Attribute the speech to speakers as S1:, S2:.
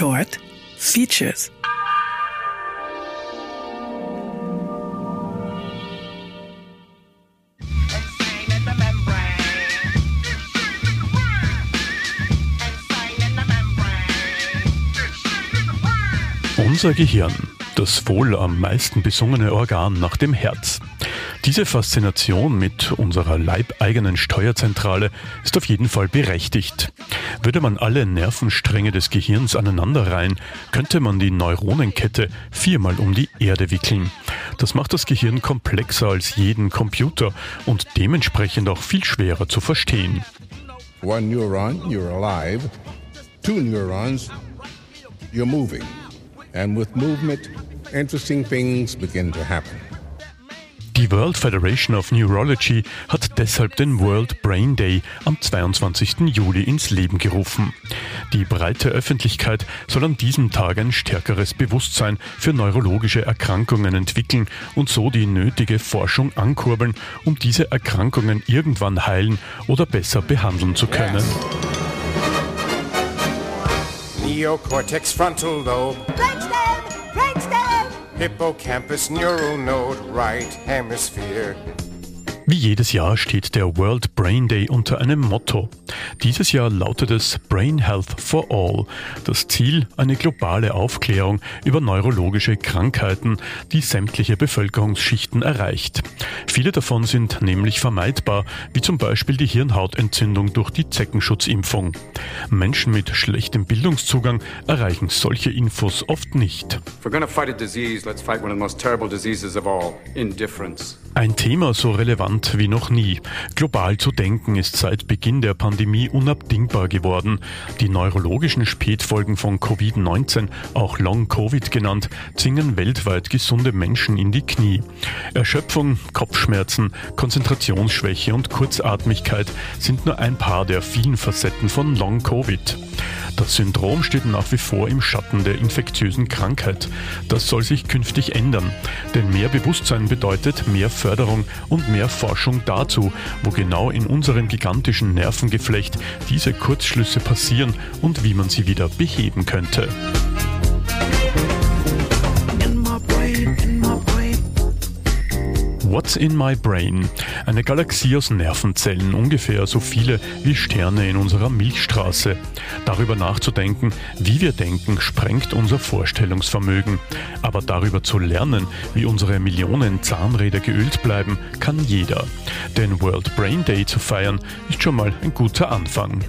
S1: Short Features.
S2: Unser Gehirn, das wohl am meisten besungene Organ nach dem Herz. Diese Faszination mit unserer leibeigenen Steuerzentrale ist auf jeden Fall berechtigt. Würde man alle Nervenstränge des Gehirns aneinanderreihen, könnte man die Neuronenkette viermal um die Erde wickeln. Das macht das Gehirn komplexer als jeden Computer und dementsprechend auch viel schwerer zu verstehen.
S3: One neuron, you're alive. Two neurons, you're moving. And with movement, interesting things begin to happen.
S2: Die World Federation of Neurology hat deshalb den World Brain Day am 22. Juli ins Leben gerufen. Die breite Öffentlichkeit soll an diesem Tag ein stärkeres Bewusstsein für neurologische Erkrankungen entwickeln und so die nötige Forschung ankurbeln, um diese Erkrankungen irgendwann heilen oder besser behandeln zu können.
S4: Neocortex frontal lobe.
S5: Brainstem! Brainstem!
S4: Hippocampus neural node, right hemisphere.
S2: Wie jedes Jahr steht der World Brain Day unter einem Motto. Dieses Jahr lautet es Brain Health for All. Das Ziel eine globale Aufklärung über neurologische Krankheiten, die sämtliche Bevölkerungsschichten erreicht. Viele davon sind nämlich vermeidbar, wie zum Beispiel die Hirnhautentzündung durch die Zeckenschutzimpfung. Menschen mit schlechtem Bildungszugang erreichen solche Infos oft nicht.
S6: Disease, all.
S2: Ein Thema so relevant wie noch nie. Global zu denken ist seit Beginn der Pandemie unabdingbar geworden. Die neurologischen Spätfolgen von Covid-19, auch Long Covid genannt, zwingen weltweit gesunde Menschen in die Knie. Erschöpfung, Kopfschmerzen, Konzentrationsschwäche und Kurzatmigkeit sind nur ein paar der vielen Facetten von Long Covid. Das Syndrom steht nach wie vor im Schatten der infektiösen Krankheit. Das soll sich künftig ändern, denn mehr Bewusstsein bedeutet mehr Förderung und mehr Forschung dazu, wo genau in unserem gigantischen Nervengeflecht diese Kurzschlüsse passieren und wie man sie wieder beheben könnte. What's in my brain? Eine Galaxie aus Nervenzellen, ungefähr so viele wie Sterne in unserer Milchstraße. Darüber nachzudenken, wie wir denken, sprengt unser Vorstellungsvermögen. Aber darüber zu lernen, wie unsere Millionen Zahnräder geölt bleiben, kann jeder. Den World Brain Day zu feiern, ist schon mal ein guter Anfang.